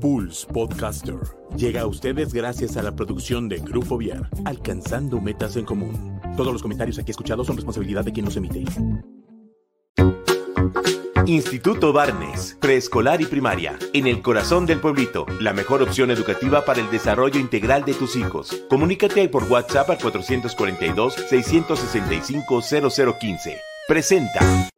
Pulse Podcaster llega a ustedes gracias a la producción de Grupo Viar, alcanzando metas en común. Todos los comentarios aquí escuchados son responsabilidad de quien los emite. Instituto Barnes, preescolar y primaria, en el corazón del pueblito, la mejor opción educativa para el desarrollo integral de tus hijos. Comunícate por WhatsApp al 442-665-0015. Presenta.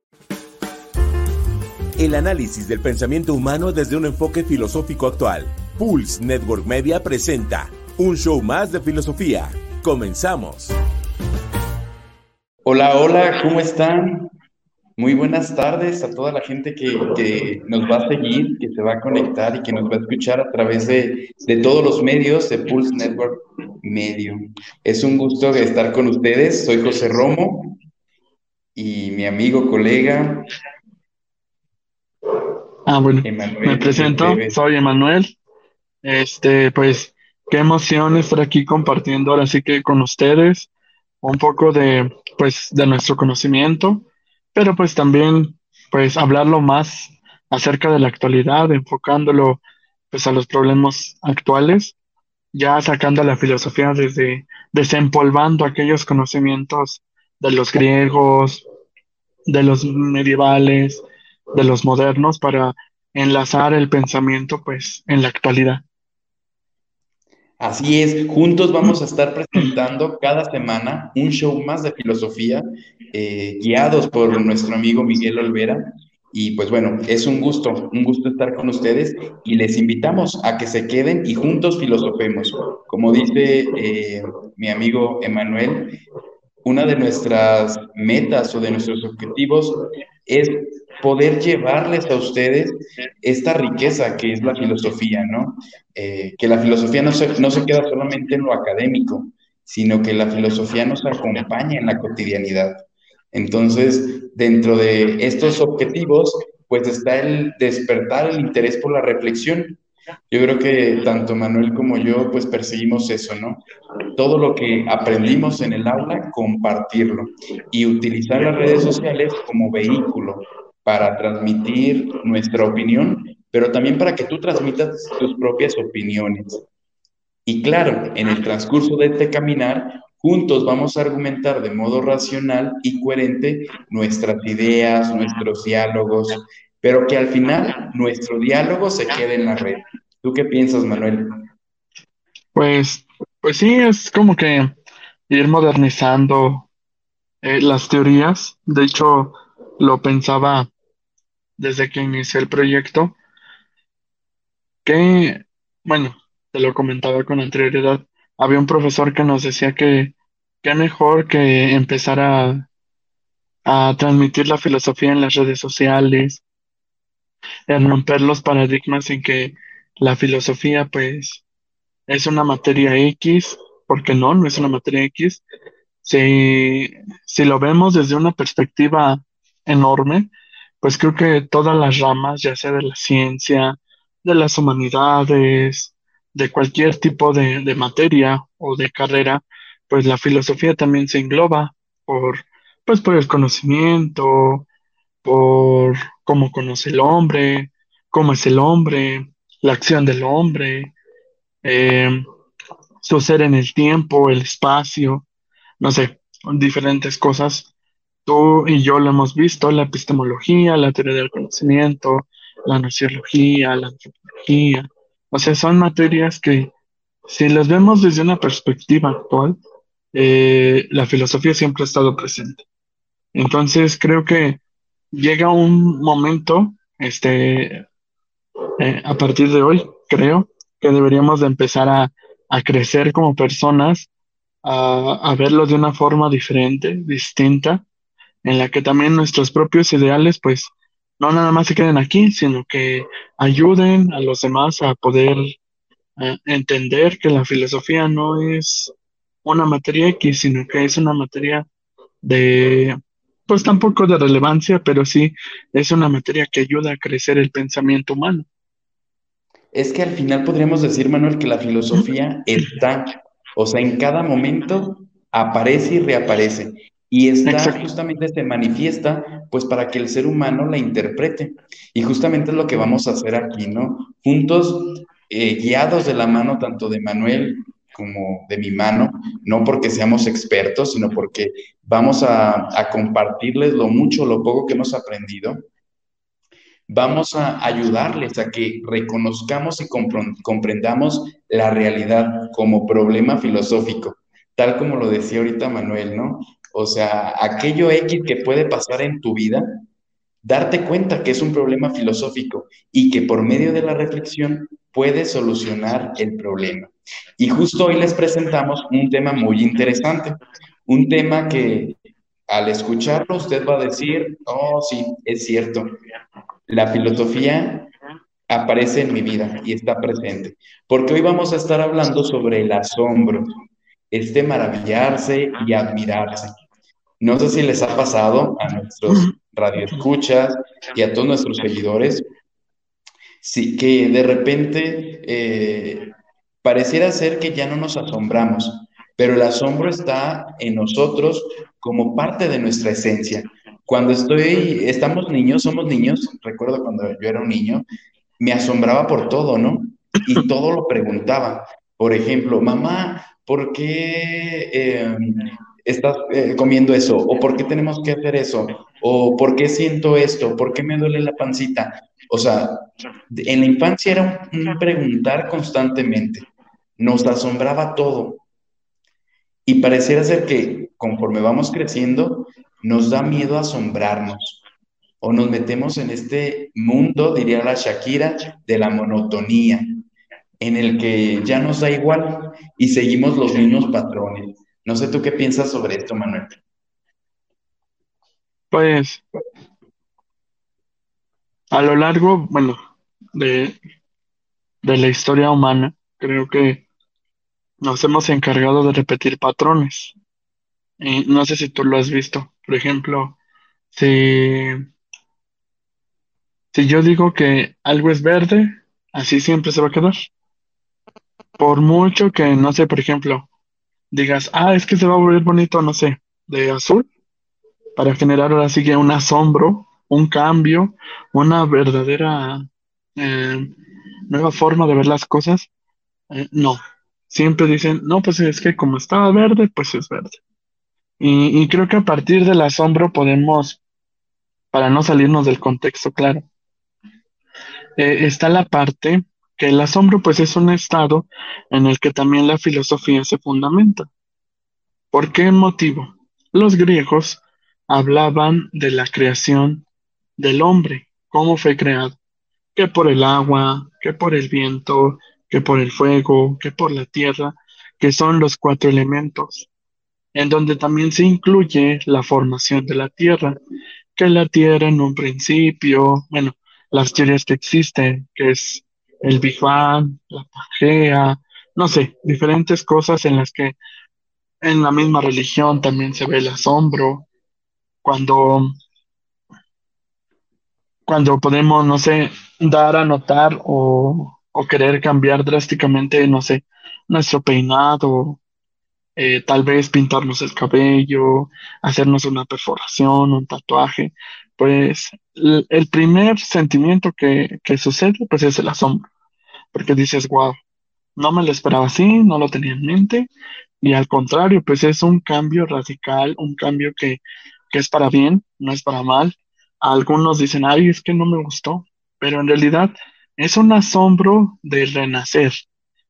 El análisis del pensamiento humano desde un enfoque filosófico actual. Pulse Network Media presenta un show más de filosofía. Comenzamos. Hola, hola, ¿cómo están? Muy buenas tardes a toda la gente que, nos va a seguir, que se va a conectar y que nos va a escuchar a través de, de todos los medios de Pulse Network Medium. Es un gusto estar con ustedes. Soy José Romo y mi amigo, colega Ah, bueno, me presento, soy Emanuel. Este, pues, qué emoción estar aquí compartiendo ahora sí que con ustedes un poco de, pues, de nuestro conocimiento, pero pues también, pues, hablarlo más acerca de la actualidad, enfocándolo, pues, a los problemas actuales, ya sacando la filosofía desde, desempolvando aquellos conocimientos de los griegos, de los medievales, de los modernos para enlazar el pensamiento pues en la actualidad. Así es, juntos vamos a estar presentando cada semana un show más de filosofía, eh, guiados por nuestro amigo Miguel Olvera. Y pues bueno, es un gusto, un gusto estar con ustedes y les invitamos a que se queden y juntos filosofemos. Como dice eh, mi amigo Emanuel, una de nuestras metas o de nuestros objetivos es poder llevarles a ustedes esta riqueza que es la filosofía, ¿no? Eh, que la filosofía no se, no se queda solamente en lo académico, sino que la filosofía nos acompaña en la cotidianidad. Entonces, dentro de estos objetivos, pues está el despertar el interés por la reflexión, yo creo que tanto Manuel como yo pues perseguimos eso, ¿no? Todo lo que aprendimos en el aula, compartirlo y utilizar las redes sociales como vehículo para transmitir nuestra opinión, pero también para que tú transmitas tus propias opiniones. Y claro, en el transcurso de este caminar, juntos vamos a argumentar de modo racional y coherente nuestras ideas, nuestros diálogos, pero que al final nuestro diálogo se quede en la red. ¿Tú qué piensas, Manuel? Pues, pues sí, es como que ir modernizando eh, las teorías. De hecho, lo pensaba desde que inicié el proyecto, que, bueno, te lo comentaba con anterioridad, había un profesor que nos decía que qué mejor que empezar a, a transmitir la filosofía en las redes sociales, en romper los paradigmas en que la filosofía, pues, es una materia X, porque no, no es una materia X. Si, si lo vemos desde una perspectiva enorme, pues creo que todas las ramas, ya sea de la ciencia, de las humanidades, de cualquier tipo de, de materia o de carrera, pues la filosofía también se engloba por, pues por el conocimiento, por cómo conoce el hombre, cómo es el hombre, la acción del hombre, eh, su ser en el tiempo, el espacio, no sé, diferentes cosas. Tú y yo lo hemos visto, la epistemología, la teoría del conocimiento, la nociología, la antropología. O sea, son materias que si las vemos desde una perspectiva actual, eh, la filosofía siempre ha estado presente. Entonces creo que llega un momento, este, eh, a partir de hoy, creo que deberíamos de empezar a, crecer como personas, a, verlo de una forma diferente, distinta, en la que también nuestros propios ideales, pues, no nada más se queden aquí, sino que ayuden a los demás a poder eh, entender que la filosofía no es una materia X, sino que es una materia de pues tampoco de relevancia, pero sí es una materia que ayuda a crecer el pensamiento humano. Es que al final podríamos decir, Manuel, que la filosofía está, o sea, en cada momento aparece y reaparece. Y está justamente se manifiesta, pues para que el ser humano la interprete. Y justamente es lo que vamos a hacer aquí, ¿no? Juntos eh, guiados de la mano tanto de Manuel como de mi mano, no porque seamos expertos, sino porque vamos a, compartirles lo mucho, lo poco que hemos aprendido. Vamos a ayudarles a que reconozcamos y comprendamos la realidad como problema filosófico, tal como lo decía ahorita Manuel, ¿no? O sea, aquello X que puede pasar en tu vida, darte cuenta que es un problema filosófico y que por medio de la reflexión puedes solucionar el problema. Y justo hoy les presentamos un tema muy interesante, un tema que al escucharlo usted va a decir, oh sí, es cierto, la filosofía aparece en mi vida y está presente, porque hoy vamos a estar hablando sobre el asombro, este maravillarse y admirarse. No sé si les ha pasado a nuestros radioescuchas y a todos nuestros seguidores, sí, que de repente eh, pareciera ser que ya no nos asombramos, pero el asombro está en nosotros como parte de nuestra esencia. Cuando estoy, estamos niños, somos niños, recuerdo cuando yo era un niño, me asombraba por todo, ¿no? Y todo lo preguntaba. Por ejemplo, mamá, ¿por qué eh, estás eh, comiendo eso? ¿O por qué tenemos que hacer eso? ¿O por qué siento esto? ¿Por qué me duele la pancita? O sea, en la infancia era un, preguntar constantemente. Nos asombraba todo. Y pareciera ser que conforme vamos creciendo, nos da miedo asombrarnos. O nos metemos en este mundo, diría la Shakira, de la monotonía, en el que ya nos da igual y seguimos los mismos patrones. No sé tú qué piensas sobre esto, Manuel. Pues a lo largo, bueno, de, de la historia humana, creo que nos hemos encargado de repetir patrones. Y no sé si tú lo has visto. Por ejemplo, si, si yo digo que algo es verde, así siempre se va a quedar. Por mucho que, no sé, por ejemplo, digas, ah, es que se va a volver bonito, no sé, de azul, para generar ahora sí que un asombro, un cambio, una verdadera eh, nueva forma de ver las cosas. Eh, no, siempre dicen, no, pues es que como estaba verde, pues es verde. Y, creo que a partir del asombro podemos, para no salirnos del contexto, claro, eh, está la parte que el asombro pues es un estado en el que también la filosofía se fundamenta. ¿Por qué motivo? Los griegos hablaban de la creación del hombre, cómo fue creado, que por el agua, que por el viento, que por el fuego, que por la tierra, que son los cuatro elementos en donde también se incluye la formación de la Tierra, que la Tierra en un principio, bueno, las teorías que existen, que es el Big la Pangea, no sé, diferentes cosas en las que en la misma religión también se ve el asombro, cuando, cuando podemos, no sé, dar a notar o, o querer cambiar drásticamente, no sé, nuestro peinado eh, tal vez pintarnos el cabello, hacernos una perforación, un tatuaje, pues el primer sentimiento que, que sucede pues es el asombro, porque dices, wow, no me lo esperaba así, no lo tenía en mente, y al contrario, pues es un cambio radical, un cambio que, que es para bien, no es para mal. Algunos dicen, ay, es que no me gustó, pero en realidad es un asombro de renacer.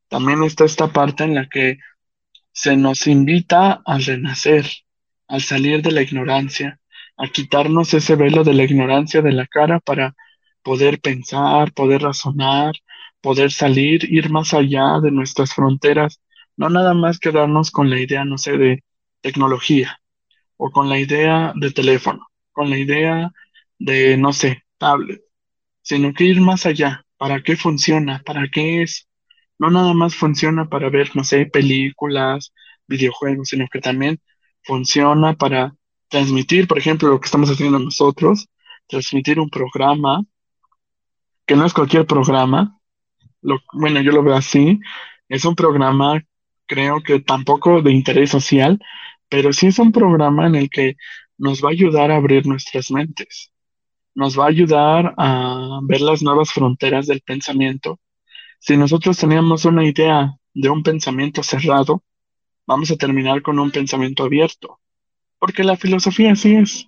También está esta parte en la que se nos invita a renacer, al salir de la ignorancia, a quitarnos ese velo de la ignorancia de la cara para poder pensar, poder razonar, poder salir, ir más allá de nuestras fronteras, no nada más quedarnos con la idea, no sé, de tecnología o con la idea de teléfono, con la idea de, no sé, tablet, sino que ir más allá. ¿Para qué funciona? ¿Para qué es? no nada más funciona para ver, no sé, películas, videojuegos, sino que también funciona para transmitir, por ejemplo, lo que estamos haciendo nosotros, transmitir un programa, que no es cualquier programa, lo, bueno, yo lo veo así, es un programa, creo que tampoco de interés social, pero sí es un programa en el que nos va a ayudar a abrir nuestras mentes, nos va a ayudar a ver las nuevas fronteras del pensamiento Si nosotros teníamos una idea de un pensamiento cerrado, vamos a terminar con un pensamiento abierto, porque la filosofía así es.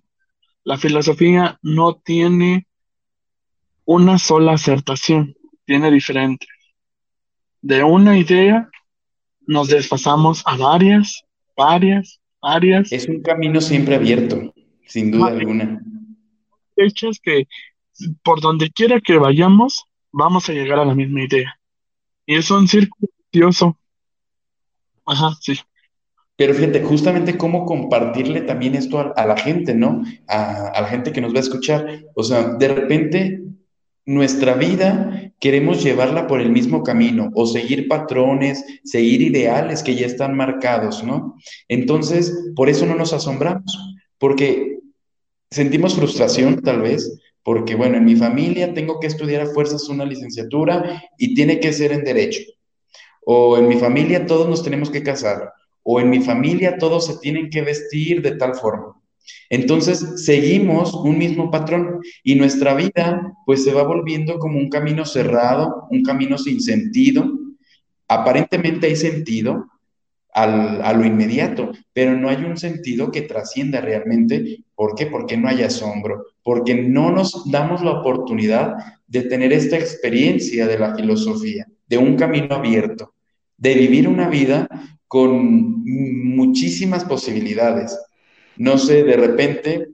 La filosofía no tiene una sola acertación, tiene diferentes. De una idea nos desfasamos a varias, varias, varias. Es un camino siempre abierto, sin duda alguna. Hechas que por donde quiera que vayamos, vamos a llegar a la misma idea. Y es un círculo vicioso. Ajá, sí. Pero fíjate, justamente cómo compartirle también esto a, la gente, ¿no? A, a, la gente que nos va a escuchar. O sea, de repente nuestra vida queremos llevarla por el mismo camino o seguir patrones, seguir ideales que ya están marcados, ¿no? Entonces, por eso no nos asombramos, porque sentimos frustración tal vez, porque bueno, en mi familia tengo que estudiar a fuerzas una licenciatura y tiene que ser en derecho. O en mi familia todos nos tenemos que casar. O en mi familia todos se tienen que vestir de tal forma. Entonces seguimos un mismo patrón y nuestra vida pues se va volviendo como un camino cerrado, un camino sin sentido. Aparentemente hay sentido a lo inmediato, pero no hay un sentido que trascienda realmente. ¿Por qué? Porque no hay asombro, porque no nos damos la oportunidad de tener esta experiencia de la filosofía, de un camino abierto, de vivir una vida con muchísimas posibilidades. No sé, de repente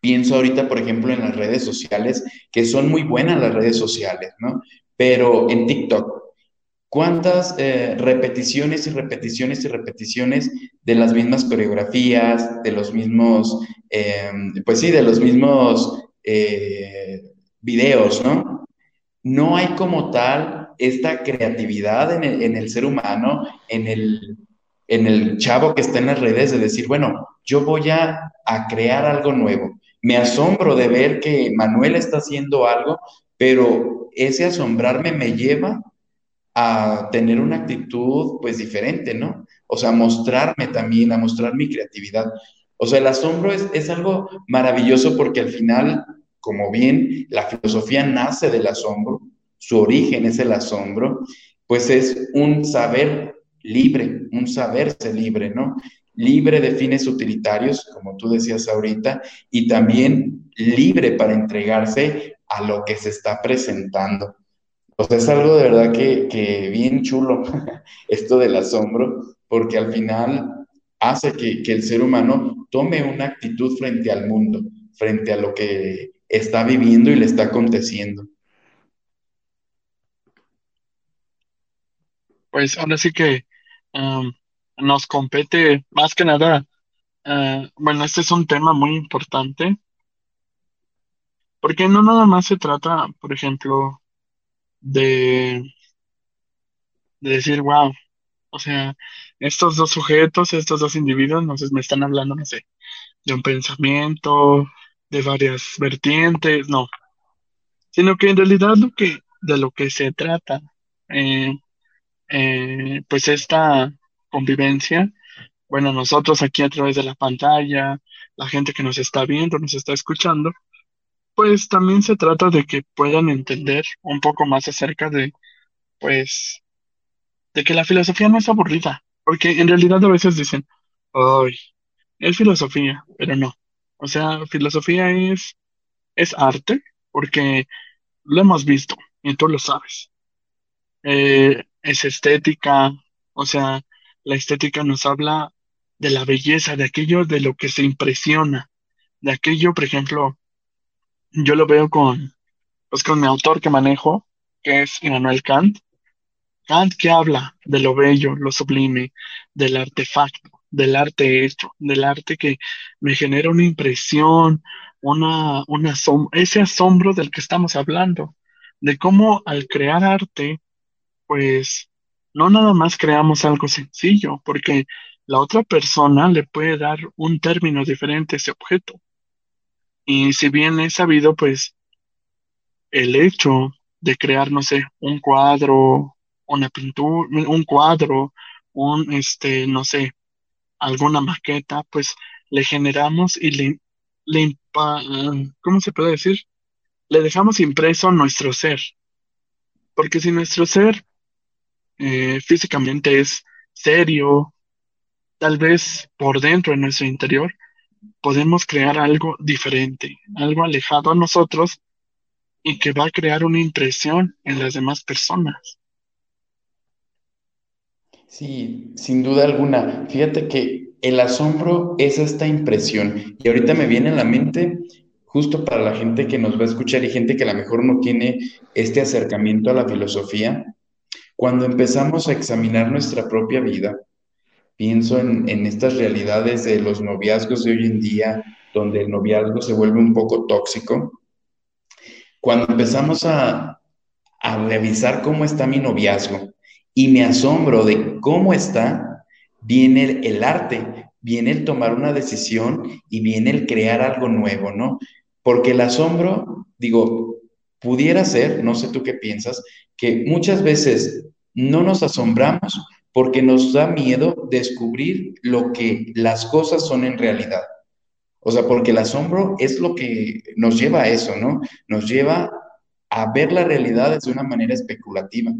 pienso ahorita, por ejemplo, en las redes sociales, que son muy buenas las redes sociales, ¿no? Pero en TikTok, ¿cuántas eh, repeticiones y repeticiones y repeticiones de las mismas coreografías, de los mismos, em, pues sí, de los mismos eh, videos, ¿no? No hay como tal esta creatividad en el, en el ser humano, en el, en el chavo que está en las redes de decir, bueno, yo voy a, crear algo nuevo. Me asombro de ver que Manuel está haciendo algo, pero ese asombrarme me lleva a tener una actitud pues diferente, ¿no? O sea, mostrarme también, a mostrar mi creatividad. O sea, el asombro es, es algo maravilloso porque al final, como bien la filosofía nace del asombro, su origen es el asombro, pues es un saber libre, un saberse libre, ¿no? Libre de fines utilitarios, como tú decías ahorita, y también libre para entregarse a lo que se está presentando. O sea, es algo de verdad que, bien chulo esto del asombro, porque al final hace que, que el ser humano tome una actitud frente al mundo, frente a lo que está viviendo y le está aconteciendo. Pues ahora sí que nos compete más que nada, eh, bueno, este es un tema muy importante, porque no nada más se trata, por ejemplo, de, de decir, wow, o sea, estos dos sujetos, estos dos individuos, no sé, me están hablando, no sé, de un pensamiento, de varias vertientes, no, sino que en realidad lo que, de lo que se trata, eh, eh, pues esta convivencia, bueno, nosotros aquí a través de la pantalla, la gente que nos está viendo, nos está escuchando, pues también se trata de que puedan entender un poco más acerca de, pues, de que la filosofía no es aburrida, porque en realidad a veces dicen, ay, es filosofía, pero no. O sea, filosofía es, es arte, porque lo hemos visto y tú lo sabes. Eh, es estética, o sea, la estética nos habla de la belleza, de aquello de lo que se impresiona, de aquello, por ejemplo, yo lo veo con, pues con mi autor que manejo, que es Immanuel Kant. Kant que habla de lo bello, lo sublime, del artefacto, del arte hecho, del arte que me genera una impresión, una, una ese asombro del que estamos hablando, de cómo al crear arte pues no nada más creamos algo sencillo, porque la otra persona le puede dar un término diferente a ese objeto. Y si bien es sabido, pues el hecho de crear, no sé, un cuadro, una pintura, un cuadro, un, este, no sé, alguna maqueta, pues le generamos y le, le ¿cómo se puede decir? Le dejamos impreso nuestro ser, Porque si nuestro ser eh, físicamente es serio, tal vez por dentro, en nuestro interior, podemos crear algo diferente, algo alejado a nosotros y que va a crear una impresión en las demás personas. Sí, sin duda alguna. Fíjate que el asombro es esta impresión. Y ahorita me viene a la mente, justo para la gente que nos va a escuchar y gente que a lo mejor no tiene este acercamiento a la filosofía, cuando empezamos a examinar nuestra propia vida, pienso en, en estas realidades de los noviazgos de hoy en día, donde el noviazgo se vuelve un poco tóxico. Cuando empezamos a, a revisar cómo está mi noviazgo y me asombro de cómo está, viene el, arte, viene el tomar una decisión y viene el crear algo nuevo, ¿no? Porque el asombro, digo, pudiera ser, no sé tú qué piensas, que muchas veces no nos asombramos porque nos da miedo descubrir lo que las cosas son en realidad. O sea, porque el asombro es lo que nos lleva a eso, ¿no? Nos lleva a ver la realidad de una manera especulativa.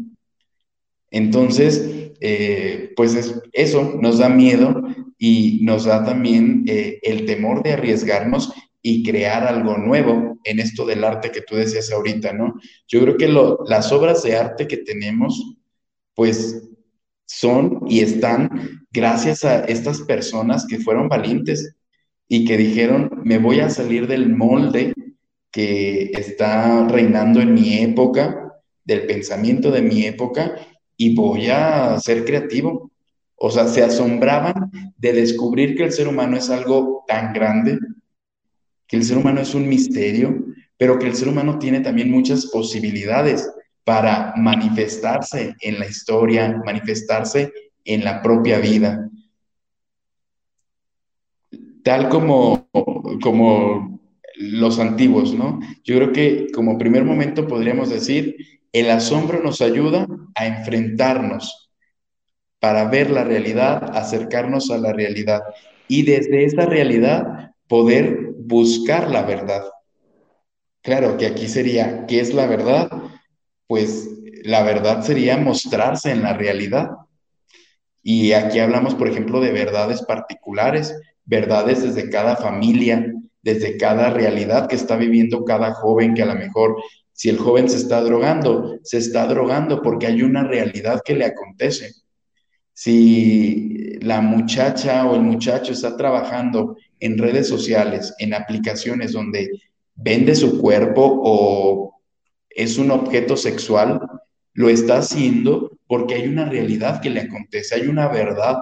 Entonces, eh, pues eso nos da miedo y nos da también eh, el temor de arriesgarnos y crear algo nuevo en esto del arte que tú decías ahorita, ¿no? Yo creo que las obras de arte que tenemos, pues son y están gracias a estas personas que fueron valientes y que dijeron, me voy a salir del molde que está reinando en mi época, del pensamiento de mi época, y voy a ser creativo. O sea, se asombraban de descubrir que el ser humano es algo tan grande, que el ser humano es un misterio, pero que el ser humano tiene también muchas posibilidades para manifestarse en la historia, manifestarse en la propia vida. Tal como, como los antiguos, ¿no? Yo creo que como primer momento podríamos decir, el asombro nos ayuda a enfrentarnos para ver la realidad, acercarnos a la realidad y desde esa realidad poder buscar la verdad. Claro que aquí sería, ¿qué es la verdad? Pues la verdad sería mostrarse en la realidad. Y aquí hablamos, por ejemplo, de verdades particulares, verdades desde cada familia, desde cada realidad que está viviendo cada joven, que a lo mejor si el joven se está drogando, se está drogando porque hay una realidad que le acontece. Si la muchacha o el muchacho está trabajando en redes sociales, en aplicaciones donde vende su cuerpo o es un objeto sexual, lo está haciendo porque hay una realidad que le acontece, hay una verdad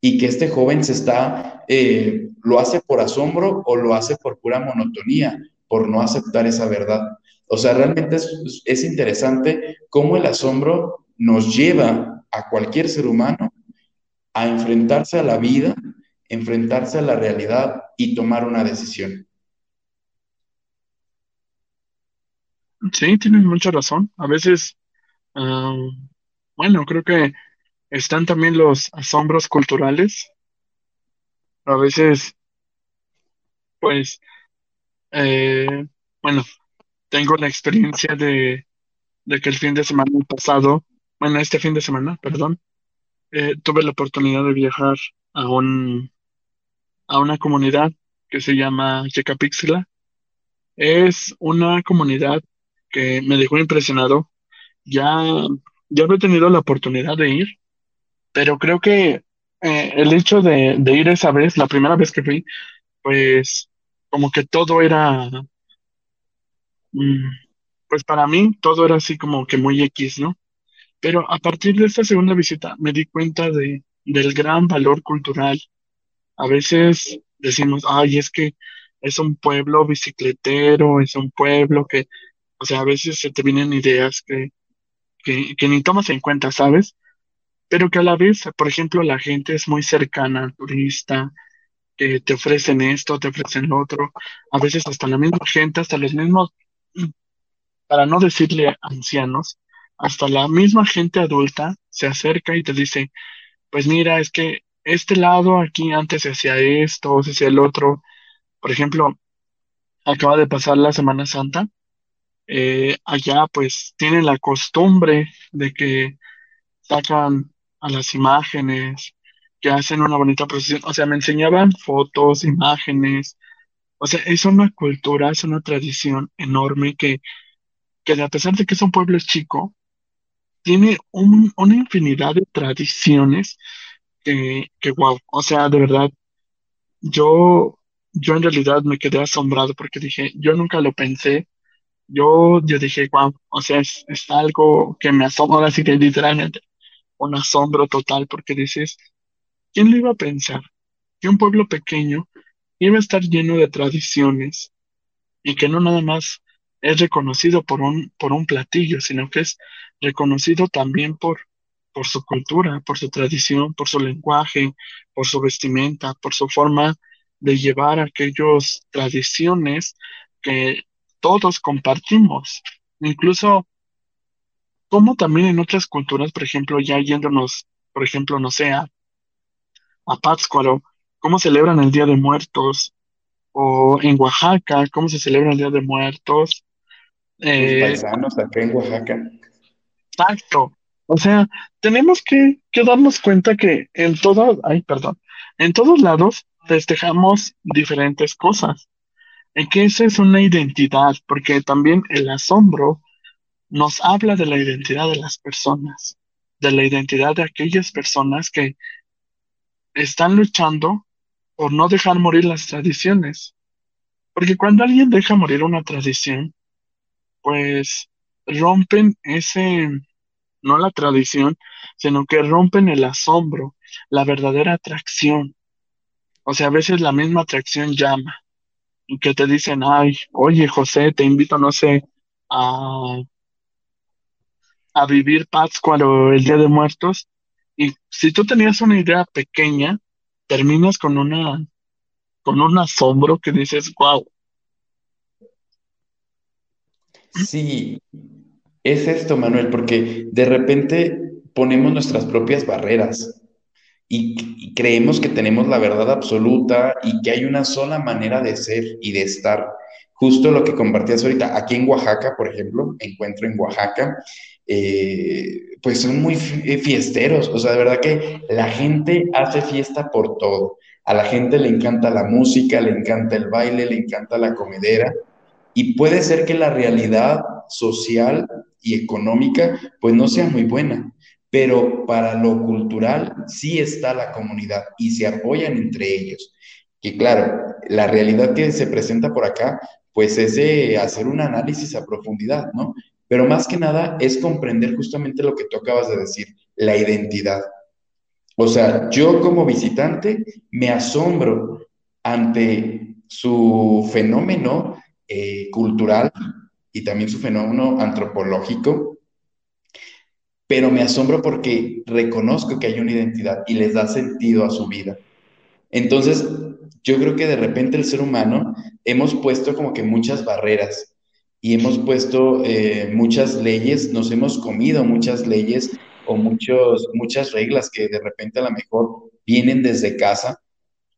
y que este joven se está, eh, lo hace por asombro o lo hace por pura monotonía, por no aceptar esa verdad. O sea, realmente es, es interesante cómo el asombro nos lleva a cualquier ser humano a enfrentarse a la vida enfrentarse a la realidad y tomar una decisión. Sí, tienes mucha razón. A veces, bueno, creo que están también los asombros culturales. A veces, pues, eh, bueno, tengo la experiencia de, de que el fin de semana pasado, bueno, este fin de semana, perdón, eh, tuve la oportunidad de viajar a un, a una comunidad que se llama Yecapixtla. Es una comunidad que me dejó impresionado. Ya, ya había tenido la oportunidad de ir, pero creo que eh, el hecho de, de ir esa vez, la primera vez que fui, pues como que todo era, mm, pues para mí todo era así como que muy X, ¿no? Pero a partir de esta segunda visita me di cuenta de, del gran valor cultural a veces decimos, ay, es que es un pueblo bicicletero, es un pueblo que, o sea, a veces se te vienen ideas que, que, que ni tomas en cuenta, ¿sabes? Pero que a la vez, por ejemplo, la gente es muy cercana al turista, que te ofrecen esto, te ofrecen lo otro, a veces hasta la misma gente, hasta los mismos, para no decirle ancianos, hasta la misma gente adulta se acerca y te dice, pues mira, es que este lado aquí antes se hacía esto, se hacía el otro. Por ejemplo, acaba de pasar la Semana Santa eh, allá pues tienen la costumbre de que sacan a las imágenes, que hacen una bonita procesión. O sea, me enseñaban fotos, imágenes. O sea, es una cultura, es una tradición enorme que, que a pesar de que es un pueblo chico, tiene un- una infinidad de tradiciones que, que wow. O sea, de verdad, yo, yo en realidad me quedé asombrado porque dije, yo nunca lo pensé. Yo, yo dije, wow, o sea, es, es algo que me asombra, así que literalmente un asombro total porque dices, ¿quién lo iba a pensar? Que un pueblo pequeño iba a estar lleno de tradiciones y que no nada más es reconocido por un, por un platillo, sino que es reconocido también por, por su cultura, por su tradición, por su lenguaje, por su vestimenta, por su forma de llevar aquellas tradiciones que todos compartimos. Incluso como también en otras culturas, por ejemplo, ya yéndonos, por ejemplo, no sé, a, a Pátzcuaro, cómo celebran el Día de Muertos, o en Oaxaca, cómo se celebra el Día de Muertos. Tus Eh, paisanos acá en Oaxaca. exacto. O sea, tenemos que, que darnos cuenta que en todo, ay, perdón, en todos lados festejamos diferentes cosas. Y que esa es una identidad, porque también el asombro nos habla de la identidad de las personas, de la identidad de aquellas personas que están luchando por no dejar morir las tradiciones. Porque cuando alguien deja morir una tradición, pues rompen ese, no la tradición, sino que rompen el asombro, la verdadera atracción. O sea, a veces la misma atracción llama que te dicen, ay, oye, José, te invito, no sé, a, a vivir Pátzcuaro el Día de Muertos. Y si tú tenías una idea pequeña, terminas con una, con un asombro que dices, wow, Sí, es esto, Manuel, porque de repente ponemos nuestras propias barreras y, creemos que tenemos la verdad absoluta y que hay una sola manera de ser y de estar. Justo lo que compartías ahorita, aquí en Oaxaca, por ejemplo, encuentro en Oaxaca, eh, pues son muy eh, fiesteros, o sea, de verdad que la gente hace fiesta por todo. A la gente le encanta la música, le encanta el baile, le encanta la comedera. Y puede ser que la realidad social y económica pues no sea muy buena, pero para lo cultural sí está la comunidad y se apoyan entre ellos. Que claro, la realidad que se presenta por acá pues es de hacer un análisis a profundidad, ¿no? Pero más que nada es comprender justamente lo que tú acabas de decir, la identidad. O sea, yo como visitante me asombro ante su fenómeno eh, cultural y también su fenómeno antropológico, pero me asombro porque reconozco que hay una identidad y les da sentido a su vida. Entonces, yo creo que de repente el ser humano hemos puesto como que muchas barreras y hemos puesto eh, muchas leyes, nos hemos comido muchas leyes o muchos, muchas reglas que de repente a lo mejor vienen desde casa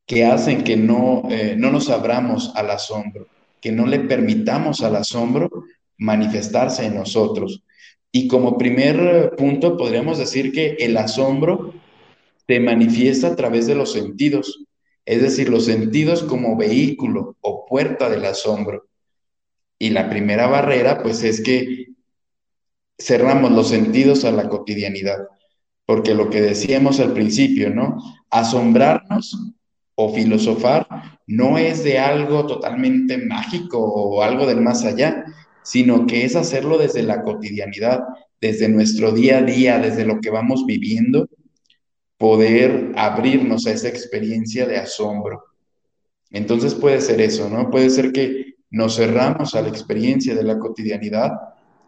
que hacen que no, eh, no nos abramos al asombro, que no le permitamos al asombro manifestarse en nosotros. Y como primer eh, punto, podríamos decir que el asombro se manifiesta a través de los sentidos, es decir, los sentidos como vehículo o puerta del asombro. Y la primera barrera, pues es que cerramos los sentidos a la cotidianidad, porque lo que decíamos al principio, ¿no? Asombrarnos o filosofar no es de algo totalmente mágico o algo del más allá, sino que es hacerlo desde la cotidianidad, desde nuestro día a día, desde lo que vamos viviendo, poder abrirnos a esa experiencia de asombro. Entonces puede ser eso, ¿no? Puede ser que nos cerramos a la experiencia de la cotidianidad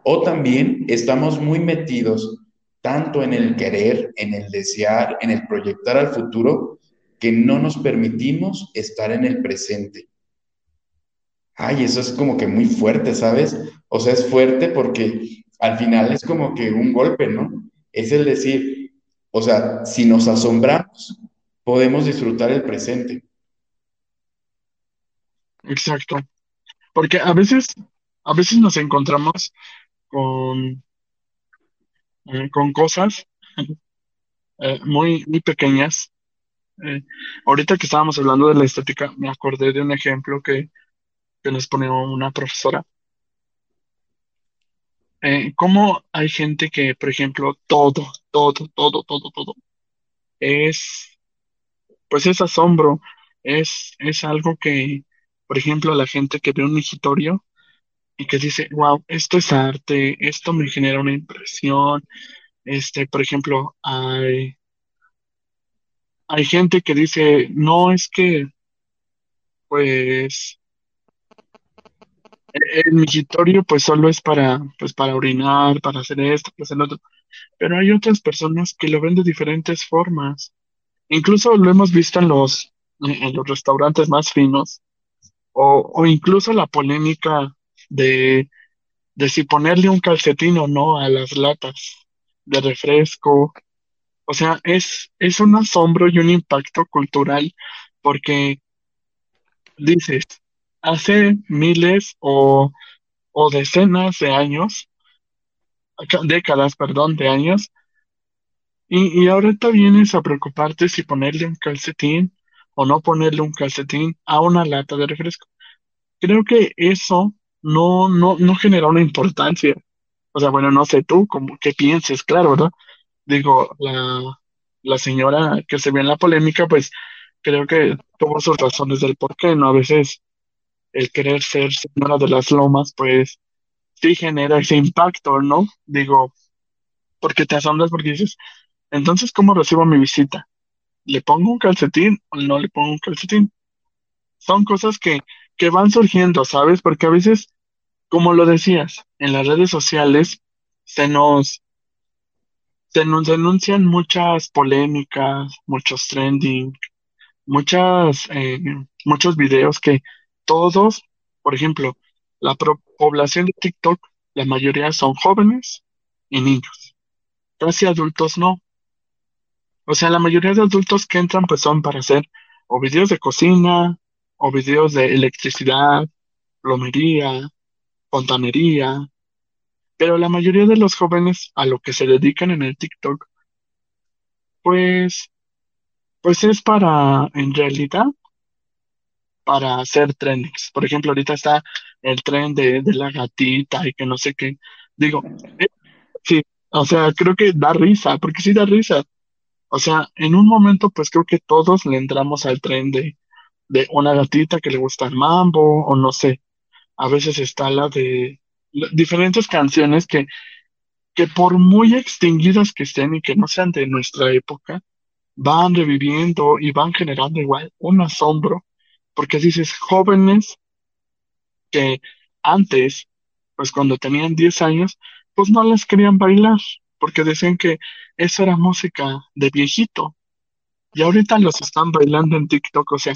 o también estamos muy metidos tanto en el querer, en el desear, en el proyectar al futuro, que no nos permitimos estar en el presente. Ay, eso es como que muy fuerte, ¿sabes? O sea, es fuerte porque al final es como que un golpe, ¿no? Es el decir, o sea, si nos asombramos, podemos disfrutar el presente. exacto. Porque a veces a veces nos encontramos con, eh, con cosas eh, muy, muy pequeñas. Eh, ahorita que estábamos hablando de la estética, me acordé de un ejemplo que, que nos pone una profesora. Eh, cómo hay gente que, por ejemplo, todo, todo, todo, todo, todo es, pues es asombro, es, es algo que, por ejemplo, la gente que ve un migitorio y que dice, wow, esto es arte, esto me genera una impresión. Este, por ejemplo, hay, hay gente que dice, no, es que, pues, el migitorio pues solo es para, pues, para orinar, para hacer esto, para hacer lo otro. Pero hay otras personas que lo ven de diferentes formas. Incluso lo hemos visto en los, en los restaurantes más finos, o, o incluso la polémica de, de si ponerle un calcetín o no a las latas de refresco. O sea, es, es un asombro y un impacto cultural porque dices, hace miles o, o decenas de años, ca- décadas, perdón, de años, y, y ahorita vienes a preocuparte si ponerle un calcetín o no ponerle un calcetín a una lata de refresco. Creo que eso no, no, no genera una importancia. O sea, bueno, no sé tú, como qué pienses, claro, ¿verdad? Digo, la, la señora que se ve en la polémica, pues creo que tuvo sus razones del por qué, ¿no? A veces el querer ser señora de las lomas, pues sí genera ese impacto, ¿no? Digo, porque te asombras porque dices, entonces, ¿cómo recibo mi visita? ¿Le pongo un calcetín o no le pongo un calcetín? Son cosas que, que van surgiendo, ¿sabes? Porque a veces, como lo decías, en las redes sociales se nos, se nos denuncian muchas polémicas, muchos trending, muchas, eh, muchos videos que todos, por ejemplo, la población de TikTok, la mayoría son jóvenes y niños, casi adultos no. O sea, la mayoría de adultos que entran pues son para hacer o videos de cocina, o videos de electricidad, plomería, fontanería, pero la mayoría de los jóvenes a lo que se dedican en el TikTok, pues, pues es para, en realidad, para hacer trendings. Por ejemplo, ahorita está el tren de, de la gatita y que no sé qué. Digo, eh, sí, o sea, creo que da risa, porque sí da risa. O sea, en un momento, pues creo que todos le entramos al tren de, de una gatita que le gusta el mambo, o no sé. A veces está la de diferentes canciones que, que por muy extinguidas que estén y que no sean de nuestra época, van reviviendo y van generando igual un asombro, porque dices, jóvenes que antes, pues cuando tenían 10 años, pues no les querían bailar, porque decían que eso era música de viejito, y ahorita los están bailando en TikTok, o sea,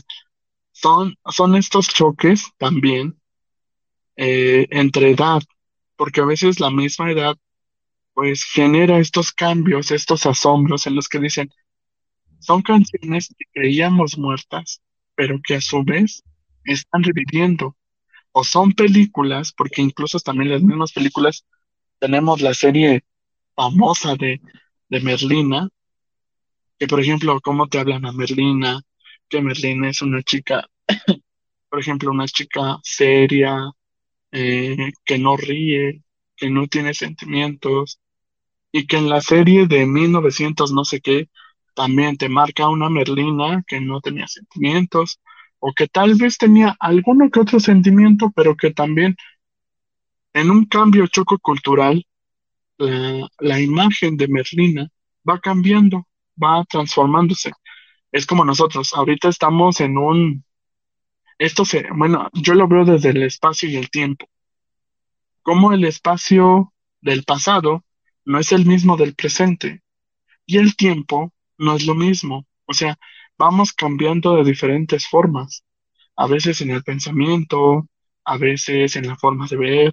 son, son estos choques también eh, entre edad, porque a veces la misma edad, pues genera estos cambios, estos asombros en los que dicen, son canciones que creíamos muertas, pero que a su vez están reviviendo. O son películas, porque incluso también las mismas películas tenemos la serie famosa de, de Merlina, que por ejemplo, cómo te hablan a Merlina, que Merlina es una chica, por ejemplo, una chica seria, eh, que no ríe, que no tiene sentimientos, y que en la serie de 1900 no sé qué, también te marca una Merlina que no tenía sentimientos, o que tal vez tenía alguno que otro sentimiento, pero que también en un cambio choco cultural, la, la imagen de Merlina va cambiando, va transformándose. Es como nosotros, ahorita estamos en un, esto se, bueno, yo lo veo desde el espacio y el tiempo, como el espacio del pasado no es el mismo del presente y el tiempo no es lo mismo. O sea, vamos cambiando de diferentes formas, a veces en el pensamiento, a veces en la forma de ver,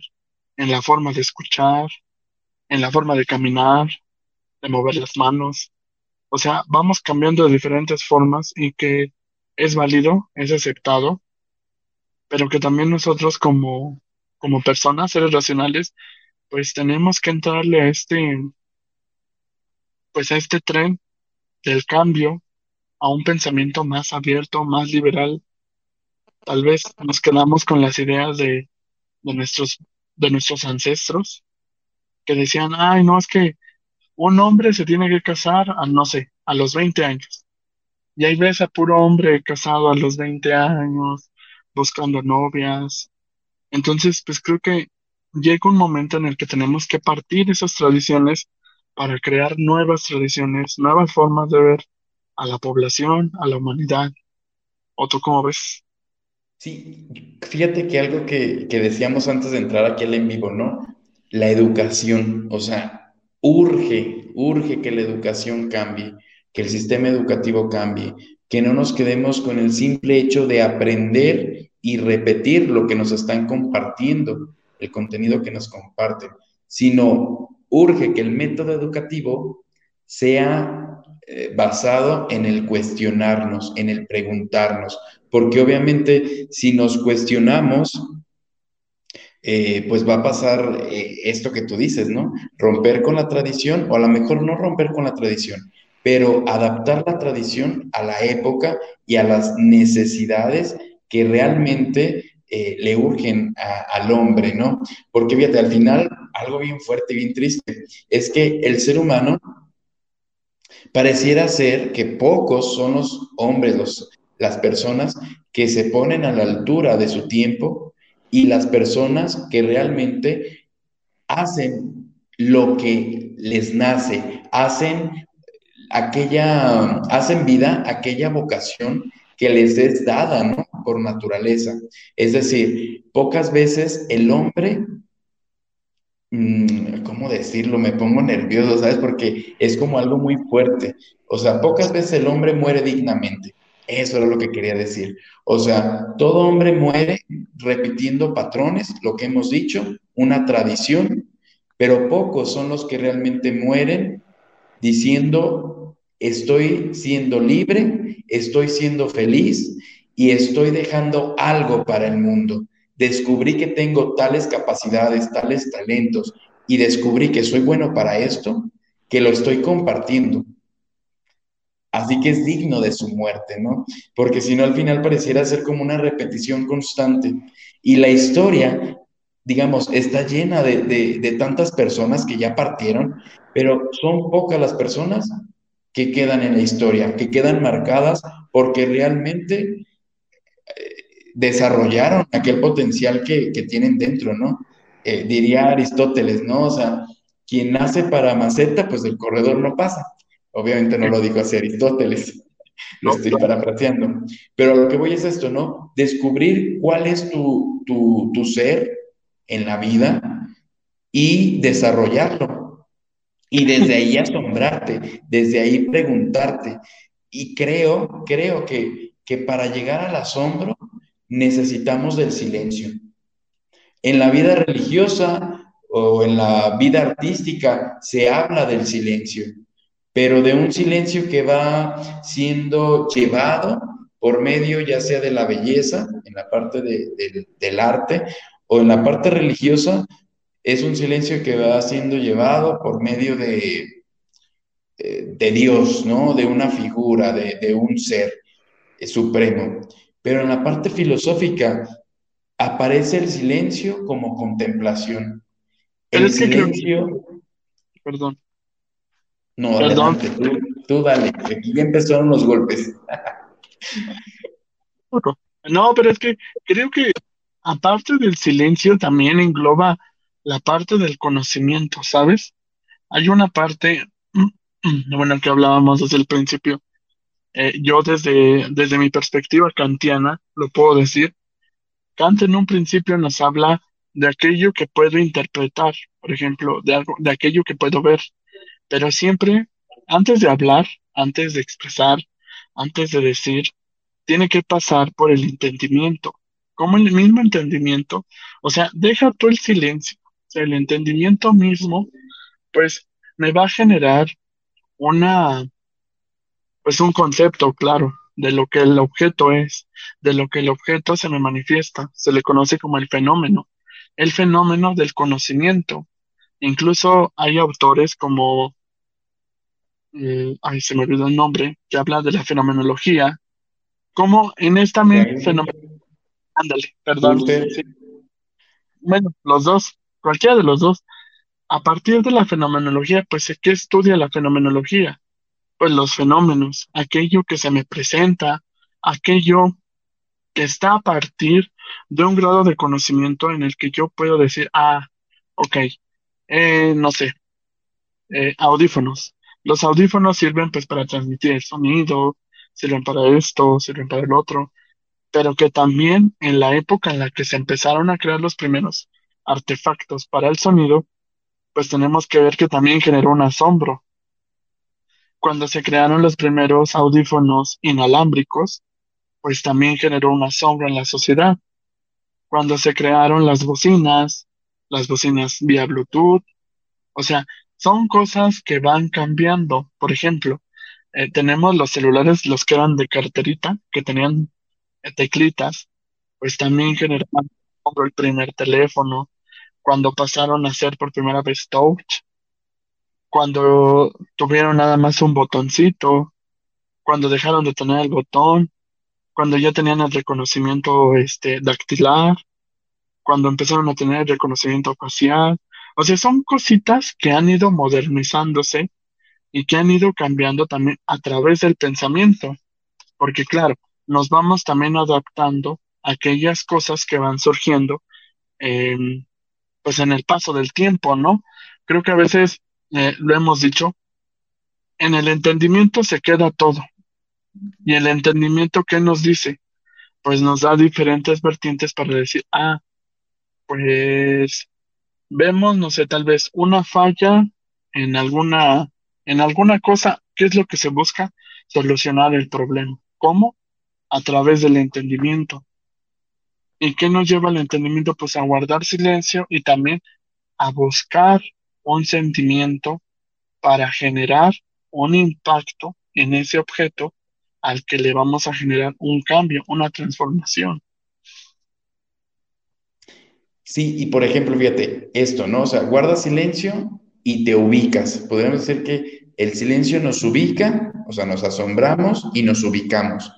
en la forma de escuchar, en la forma de caminar, de mover las manos. O sea, vamos cambiando de diferentes formas y que es válido, es aceptado, pero que también nosotros como, como personas, seres racionales, pues tenemos que entrarle a este, pues a este tren del cambio, a un pensamiento más abierto, más liberal. Tal vez nos quedamos con las ideas de, nuestros, de nuestros ancestros, que decían, ay, no, es que un hombre se tiene que casar a, no sé, a los 20 años. Y ahí ves a puro hombre casado a los 20 años, buscando novias. Entonces, pues creo que llega un momento en el que tenemos que partir esas tradiciones para crear nuevas tradiciones, nuevas formas de ver a la población, a la humanidad. ¿O tú cómo ves? Sí, fíjate que algo que, que decíamos antes de entrar aquí al en vivo, ¿no? La educación, o sea, urge, urge que la educación cambie, que el sistema educativo cambie, que no nos quedemos con el simple hecho de aprender y repetir lo que nos están compartiendo, el contenido que nos comparten, sino urge que el método educativo sea eh, basado en el cuestionarnos, en el preguntarnos, porque obviamente si nos cuestionamos, eh, pues va a pasar eh, esto que tú dices, ¿no? Romper con la tradición, o a lo mejor no romper con la tradición, pero adaptar la tradición a la época y a las necesidades que realmente le urgen al hombre, ¿no? Porque fíjate, al final, algo bien fuerte, bien triste, es que el ser humano pareciera ser que pocos son los hombres, los, las personas que se ponen a la altura de su tiempo y las personas que realmente hacen lo que les nace, hacen aquella, hacen vida aquella vocación que les es dada, ¿no? Por naturaleza. Es decir, pocas veces el hombre, ¿cómo decirlo? Me pongo nervioso, ¿sabes? Porque es como algo muy fuerte. O sea, pocas veces el hombre muere dignamente. Eso era lo que quería decir. O sea, todo hombre muere repitiendo patrones, lo que hemos dicho, una tradición, pero pocos son los que realmente mueren diciendo, estoy siendo libre, estoy siendo feliz y estoy dejando algo para el mundo. Descubrí que tengo tales capacidades, tales talentos y descubrí que soy bueno para esto, que lo estoy compartiendo. Así que es digno de su muerte, ¿no? Porque si no, al final pareciera ser como una repetición constante. Y la historia, digamos, está llena de, tantas personas que ya partieron, pero son pocas las personas que quedan en la historia, que quedan marcadas porque realmente desarrollaron aquel potencial que, tienen dentro, ¿no? Eh, diría Aristóteles, ¿no? O sea, quien nace para maceta, pues el corredor no pasa. Obviamente no lo dijo así Aristóteles, lo estoy parafraseando. Pero lo que voy es esto, ¿no? Descubrir cuál es tu, tu, ser en la vida y desarrollarlo. Y desde ahí asombrarte, desde ahí preguntarte. Y creo, creo que, que para llegar al asombro necesitamos del silencio. En la vida religiosa o en la vida artística se habla del silencio pero de un silencio que va siendo llevado por medio ya sea de la belleza, en la parte del arte, o en la parte religiosa, es un silencio que va siendo llevado por medio de, eh, de Dios, ¿no? De una figura, de, un ser eh, supremo. Pero en la parte filosófica aparece el silencio como contemplación. El silencio... Perdón. No, adelante, tú, dale, aquí ya empezaron los golpes. No, pero es que creo que aparte del silencio también engloba la parte del conocimiento, ¿sabes? Hay una parte, bueno, que hablábamos desde el principio. Eh, yo desde, desde mi perspectiva kantiana, lo puedo decir, Kant en un principio nos habla de aquello que puedo interpretar, por ejemplo, de algo, de aquello que puedo ver. Pero siempre, antes de hablar, antes de expresar, antes de decir, tiene que pasar por el entendimiento. Como el mismo entendimiento, o sea, deja tú el silencio. O sea, el entendimiento mismo, pues me va a generar una, pues un concepto claro de lo que el objeto es, de lo que el objeto se me manifiesta, se le conoce como el fenómeno. el fenómeno del conocimiento. Incluso hay autores como, eh, ay, se me olvidó el nombre, que habla de la fenomenología, como en esta fenomenología, ándale, perdón, bueno, los dos, cualquiera de los dos, a partir de la fenomenología, pues, ¿qué estudia la fenomenología? Pues los fenómenos, aquello que se me presenta, aquello que está a partir de un grado de conocimiento en el que yo puedo decir, ah, ok, eh, no sé, eh, audífonos. Los audífonos sirven pues para transmitir el sonido, sirven para esto, sirven para el otro, pero que también en la época en la que se empezaron a crear los primeros artefactos para el sonido, pues tenemos que ver que también generó un asombro. Cuando se crearon los primeros audífonos inalámbricos, pues también generó un asombro en la sociedad. Cuando se crearon las bocinas, las bocinas vía Bluetooth, o sea, son cosas que van cambiando. Por ejemplo, eh, tenemos los celulares, los que eran de carterita, que tenían eh, teclitas, pues también generaron el primer teléfono, cuando pasaron a ser por primera vez touch, cuando tuvieron nada más un botoncito, cuando dejaron de tener el botón, cuando ya tenían el reconocimiento este, dactilar, cuando empezaron a tener el reconocimiento facial. O sea, son cositas que han ido modernizándose y que han ido cambiando también a través del pensamiento. Porque claro, nos vamos también adaptando a aquellas cosas que van surgiendo pues en el paso del tiempo, ¿no? Creo que a veces eh, lo hemos dicho, en el entendimiento se queda todo. Y el entendimiento, ¿qué nos dice? Pues nos da diferentes vertientes para decir, ah, pues vemos, no sé, tal vez una falla en alguna, en alguna cosa, ¿qué es lo que se busca? Solucionar el problema. ¿Cómo? A través del entendimiento. ¿Y qué nos lleva al entendimiento? Pues a guardar silencio y también a buscar un sentimiento para generar un impacto en ese objeto al que le vamos a generar un cambio, una transformación. Sí, y por ejemplo, fíjate, esto, ¿no? O sea, guarda silencio y te ubicas. Podríamos decir que el silencio nos ubica, o sea, nos asombramos y nos ubicamos.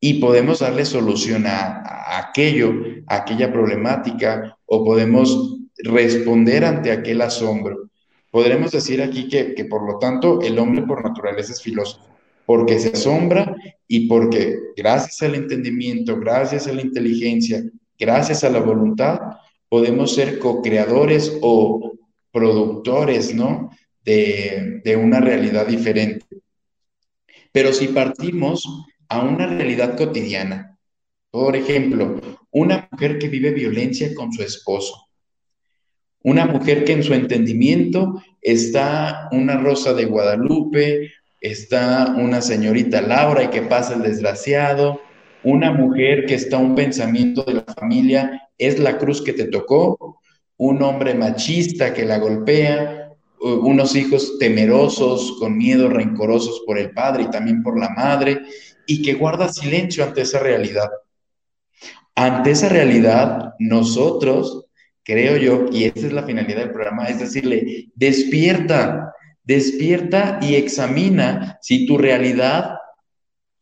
Y podemos darle solución a, aquello, a aquella problemática, o podemos responder ante aquel asombro. Podremos decir aquí que, que por lo tanto el hombre por naturaleza es filósofo porque se asombra y porque gracias al entendimiento, gracias a la inteligencia, gracias a la voluntad, podemos ser co-creadores o productores, ¿no? De, de una realidad diferente. Pero si partimos a una realidad cotidiana, por ejemplo, una mujer que vive violencia con su esposo, una mujer que en su entendimiento está una rosa de Guadalupe, está una señorita Laura y que pasa el desgraciado, una mujer que está un pensamiento de la familia, es la cruz que te tocó, un hombre machista que la golpea, unos hijos temerosos, con miedo, rencorosos por el padre y también por la madre, y que guarda silencio ante esa realidad. Ante esa realidad, nosotros, creo yo, y esa es la finalidad del programa, es decirle, despierta, Despierta y examina si tu realidad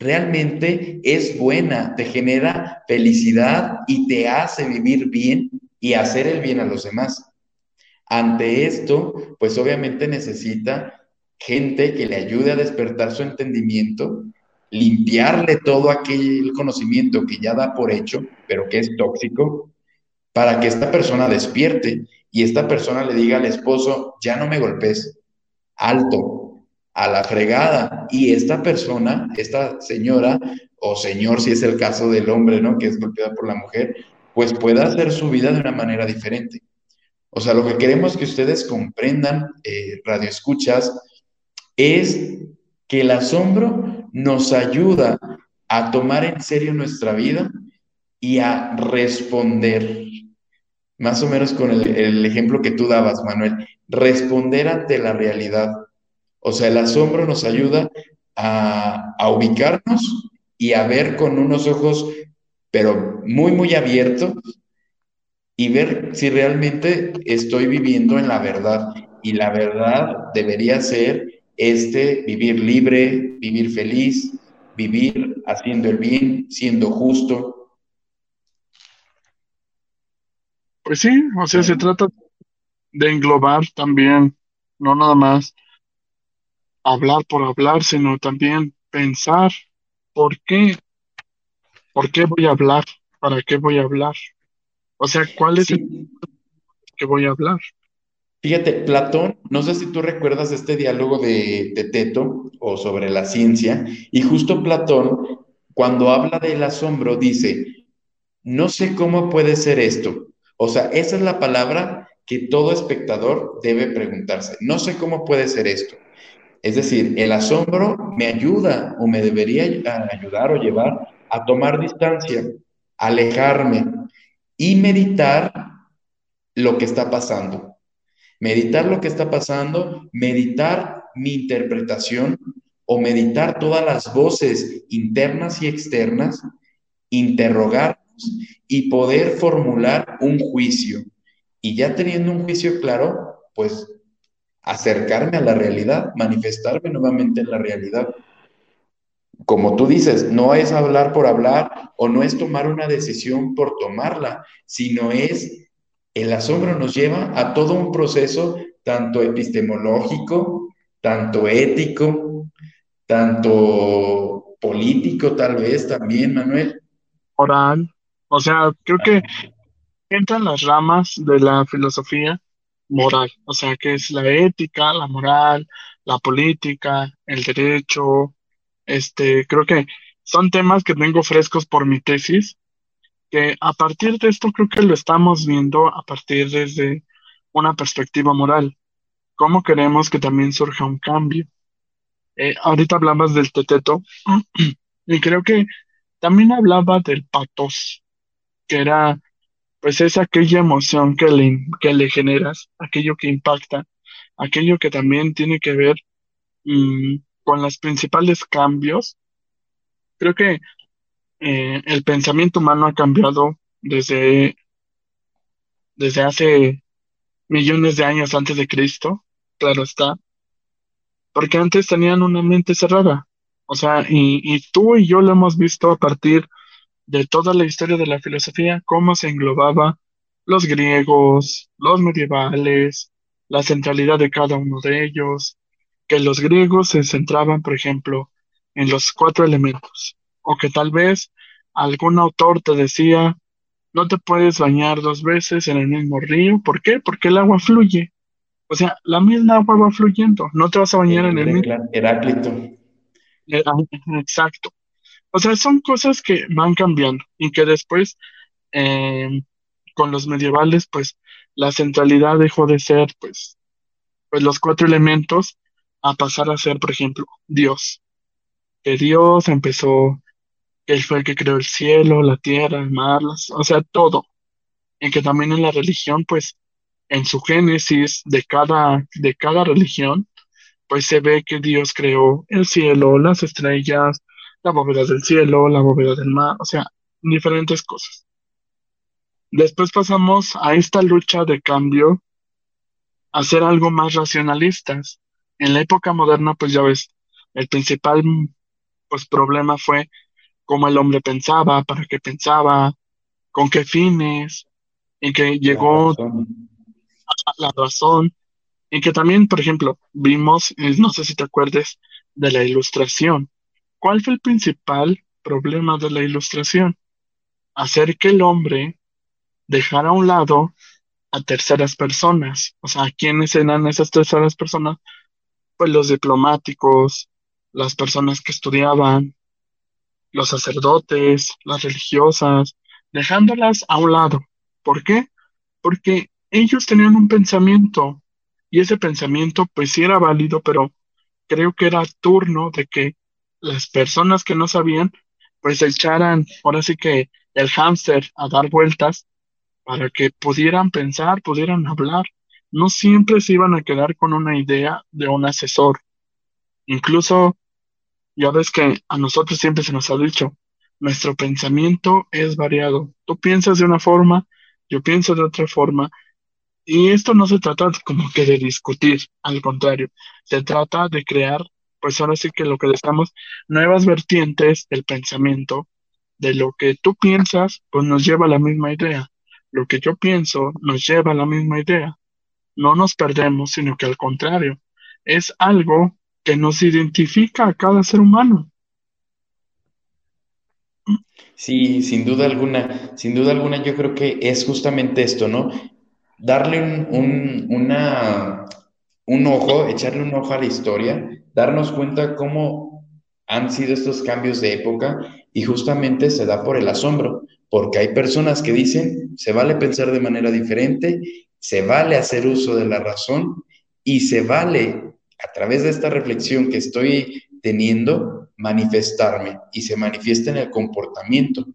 realmente es buena, te genera felicidad y te hace vivir bien y hacer el bien a los demás. Ante esto, pues obviamente necesita gente que le ayude a despertar su entendimiento, limpiarle todo aquel conocimiento que ya da por hecho, pero que es tóxico, para que esta persona despierte y esta persona le diga al esposo, ya no me golpes, alto, a la fregada. Y esta persona, esta señora o señor, si es el caso del hombre, ¿no? Que es golpeado por la mujer, pues pueda hacer su vida de una manera diferente. O sea, lo que queremos que ustedes comprendan, eh, radio escuchas, es que el asombro nos ayuda a tomar en serio nuestra vida y a responder. Más o menos con el ejemplo que tú dabas, Manuel responder ante la realidad. O sea, el asombro nos ayuda a, ubicarnos y a ver con unos ojos, pero muy, muy abiertos, y ver si realmente estoy viviendo en la verdad. Y la verdad debería ser este vivir libre, vivir feliz, vivir haciendo el bien, siendo justo. Pues sí, o sea, se trata de englobar también, no nada más hablar por hablar, sino también pensar por qué, por qué voy a hablar, para qué voy a hablar. O sea, ¿cuál es el que voy a hablar? Fíjate, Platón, no sé si tú recuerdas este diálogo de, de Teto o sobre la ciencia, y justo Platón, cuando habla del asombro, dice, no sé cómo puede ser esto. O sea, esa es la palabra que todo espectador debe preguntarse. No sé cómo puede ser esto. Es decir, el asombro me ayuda o me debería ayudar o llevar a tomar distancia, alejarme y meditar lo que está pasando. Meditar lo que está pasando, meditar mi interpretación o meditar todas las voces internas y externas, y poder formular un juicio. Y ya teniendo un juicio claro, pues acercarme a la realidad, manifestarme nuevamente en la realidad. Como tú dices, no es hablar por hablar o no es tomar una decisión por tomarla, sino es el asombro nos lleva a todo un proceso tanto epistemológico, tanto ético, tanto político tal vez también, Manuel. Oral. O sea, creo que entran las ramas de la filosofía moral, o sea, que es la ética, la moral, la política, el derecho, este, creo que son temas que tengo frescos por mi tesis, que a partir de esto creo que lo estamos viendo a partir desde una perspectiva moral. ¿Cómo queremos que también surja un cambio? Eh, ahorita hablabas del teteto y creo que también hablaba del patos, que era pues es aquella emoción que le, que le generas, aquello que impacta, aquello que también tiene que ver mm, con los principales cambios. Creo que eh, el pensamiento humano ha cambiado desde, desde hace millones de años antes de Cristo, claro está, porque antes tenían una mente cerrada. O sea, y, y tú y yo lo hemos visto a partir de toda la historia de la filosofía, cómo se englobaba los griegos, los medievales, la centralidad de cada uno de ellos, que los griegos se centraban, por ejemplo, en los cuatro elementos, o que tal vez algún autor te decía, no te puedes bañar dos veces en el mismo río, ¿por qué? Porque el agua fluye. O sea, la misma agua va fluyendo, no te vas a bañar en el mismo. Heráclito. Exacto. O sea, son cosas que van cambiando y que después, eh, con los medievales, pues la centralidad dejó de ser, pues, pues los cuatro elementos a pasar a ser, por ejemplo, Dios. Que Dios empezó, Él fue el que creó el cielo, la tierra, el mar, o sea, todo. Y que también en la religión, pues, en su génesis de cada, de cada religión, pues se ve que Dios creó el cielo, las estrellas, la bóveda del cielo, la bóveda del mar, o sea, diferentes cosas. Después pasamos a esta lucha de cambio a ser algo más racionalistas. En la época moderna, pues ya ves, el principal pues, problema fue cómo el hombre pensaba, para qué pensaba, con qué fines, y que llegó la razón, y que también, por ejemplo, vimos, eh, no sé si te acuerdes, de la ilustración. ¿Cuál fue el principal problema de la ilustración? Hacer que el hombre dejara a un lado a terceras personas. O sea, ¿quiénes eran esas terceras personas? Pues los diplomáticos, las personas que estudiaban, los sacerdotes, las religiosas, dejándolas a un lado. ¿Por qué? Porque ellos tenían un pensamiento y ese pensamiento pues sí era válido, pero creo que era turno de que las personas que no sabían, pues echaran ahora sí que el hámster a dar vueltas para que pudieran pensar, pudieran hablar. No siempre se iban a quedar con una idea de un asesor. Incluso, ya ves que a nosotros siempre se nos ha dicho, nuestro pensamiento es variado. Tú piensas de una forma yo pienso de otra forma. Y esto no se trata como que de discutir, al contrario, se trata de crear, pues ahora sí que lo que decimos, nuevas vertientes del pensamiento, de lo que tú piensas, pues nos lleva a la misma idea. Lo que yo pienso nos lleva a la misma idea. No nos perdemos, sino que al contrario, es algo que nos identifica a cada ser humano. Sí, sin duda alguna, sin duda alguna yo creo que es justamente esto, ¿no? Darle un, una, un ojo, echarle un ojo a la historia, darnos cuenta cómo han sido estos cambios de época y justamente se da por el asombro, porque hay personas que dicen, se vale pensar de manera diferente, se vale hacer uso de la razón y se vale a través de esta reflexión que estoy teniendo manifestarme y se manifiesta en el comportamiento.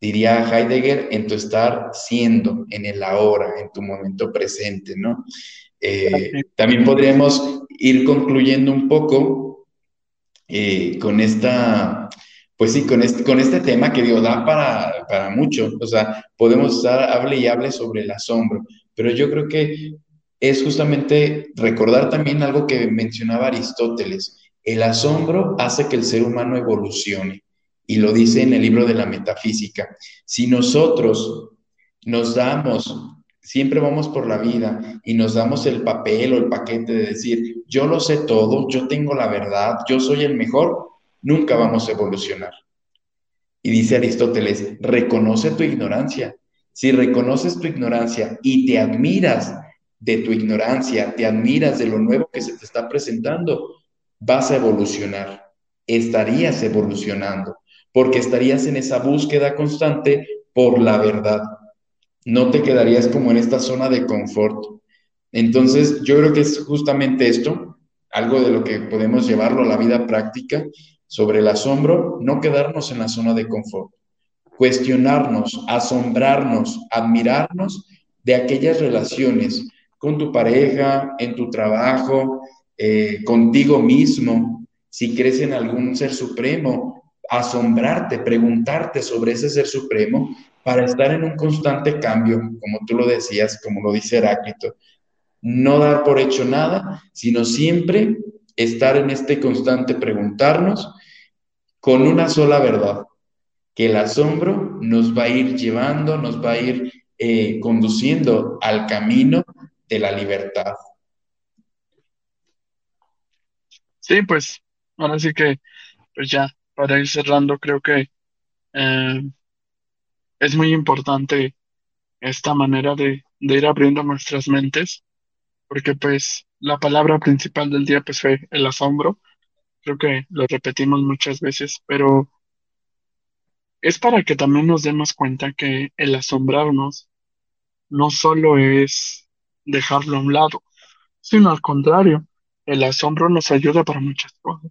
Diría Heidegger, en tu estar siendo, en el ahora, en tu momento presente, ¿no? Eh, también podríamos ir concluyendo un poco eh, con esta, pues sí, con este, con este tema que digo, da para, para mucho, o sea, podemos estar, hable y hable sobre el asombro, pero yo creo que es justamente recordar también algo que mencionaba Aristóteles. El asombro hace que el ser humano evolucione y lo dice en el libro de la metafísica. Si nosotros nos damos, siempre vamos por la vida y nos damos el papel o el paquete de decir, yo lo sé todo, yo tengo la verdad, yo soy el mejor, nunca vamos a evolucionar. Y dice Aristóteles, reconoce tu ignorancia. Si reconoces tu ignorancia y te admiras de tu ignorancia, te admiras de lo nuevo que se te está presentando, vas a evolucionar, estarías evolucionando, porque estarías en esa búsqueda constante por la verdad. No te quedarías como en esta zona de confort. Entonces, yo creo que es justamente esto, algo de lo que podemos llevarlo a la vida práctica, sobre el asombro, no quedarnos en la zona de confort, cuestionarnos, asombrarnos, admirarnos de aquellas relaciones con tu pareja, en tu trabajo, eh, contigo mismo, si crees en algún ser supremo, asombrarte, preguntarte sobre ese ser supremo para estar en un constante cambio, como tú lo decías, como lo dice Heráclito. No dar por hecho nada, sino siempre estar en este constante preguntarnos con una sola verdad, que el asombro nos va a ir llevando, nos va a ir eh, conduciendo al camino de la libertad. Sí, pues ahora sí que, pues ya, para ir cerrando, creo que eh, es muy importante esta manera de, de ir abriendo nuestras mentes, porque pues la palabra principal del día pues fue el asombro. Creo que lo repetimos muchas veces, pero es para que también nos demos cuenta que el asombrarnos no solo es dejarlo a un lado, sino al contrario, el asombro nos ayuda para muchas cosas,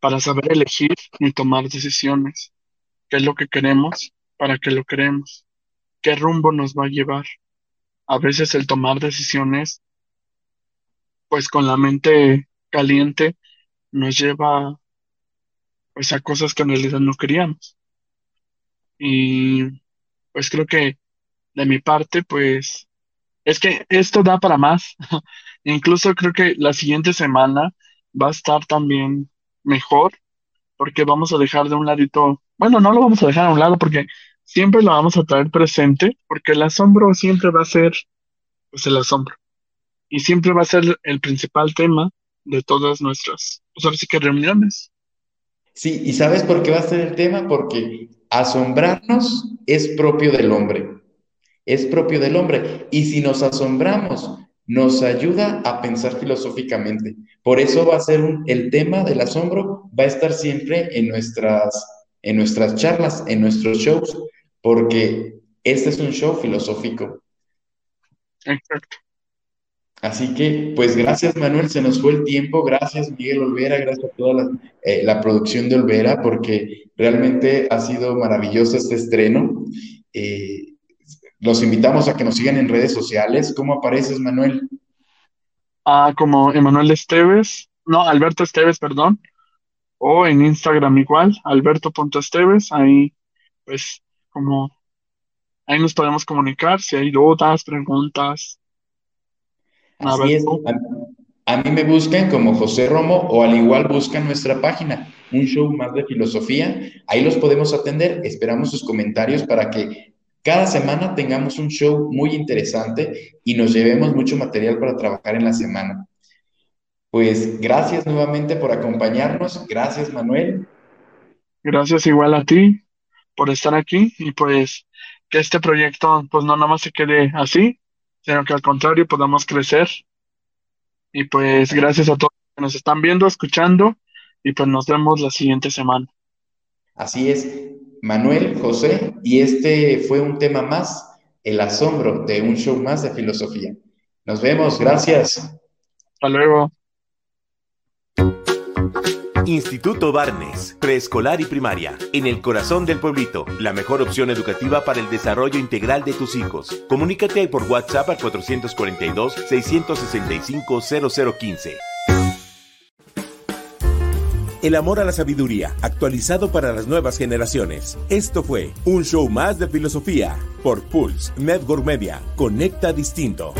para saber elegir y tomar decisiones, qué es lo que queremos, para qué lo queremos, qué rumbo nos va a llevar. A veces el tomar decisiones, pues con la mente caliente, nos lleva pues a cosas que en realidad no queríamos. Y pues creo que de mi parte, pues es que esto da para más. Incluso creo que la siguiente semana va a estar también mejor porque vamos a dejar de un ladito, bueno, no lo vamos a dejar a un lado porque siempre lo vamos a traer presente porque el asombro siempre va a ser pues el asombro y siempre va a ser el principal tema de todas nuestras, pues reuniones. Sí, ¿y sabes por qué va a ser el tema? Porque asombrarnos es propio del hombre es propio del hombre. Y si nos asombramos, nos ayuda a pensar filosóficamente. Por eso va a ser el tema del asombro, va a estar siempre en nuestras, en nuestras charlas, en nuestros shows, porque este es un show filosófico. Exacto. Así que, pues gracias Manuel, se nos fue el tiempo, gracias Miguel Olvera, gracias a toda la, eh, la producción de Olvera, porque realmente ha sido maravilloso este estreno. Eh, los invitamos a que nos sigan en redes sociales. ¿Cómo apareces, Manuel? Ah, como Emanuel Esteves, no, Alberto Esteves, perdón, o en Instagram igual, alberto.esteves, ahí pues como ahí nos podemos comunicar si hay dudas, preguntas. Así es. A, mí me buscan como José Romo o al igual buscan nuestra página, un show más de filosofía. Ahí los podemos atender. Esperamos sus comentarios para que cada semana tengamos un show muy interesante y nos llevemos mucho material para trabajar en la semana. Pues gracias nuevamente por acompañarnos. Gracias, Manuel. Gracias igual a ti por estar aquí y pues que este proyecto pues no nada más se quede así, sino que al contrario podamos crecer. Y pues gracias a todos que nos están viendo, escuchando y pues nos vemos la siguiente semana. Así es, Manuel, José, y este fue un tema más, el asombro de un show más de filosofía. Nos vemos, gracias. Hasta luego. Instituto Barnes, preescolar y primaria, en el corazón del pueblito, la mejor opción educativa para el desarrollo integral de tus hijos. Comunícate por WhatsApp al 442-665-0015. El amor a la sabiduría, actualizado para las nuevas generaciones. Esto fue un show más de filosofía por Pulse Network Media. Conecta distinto.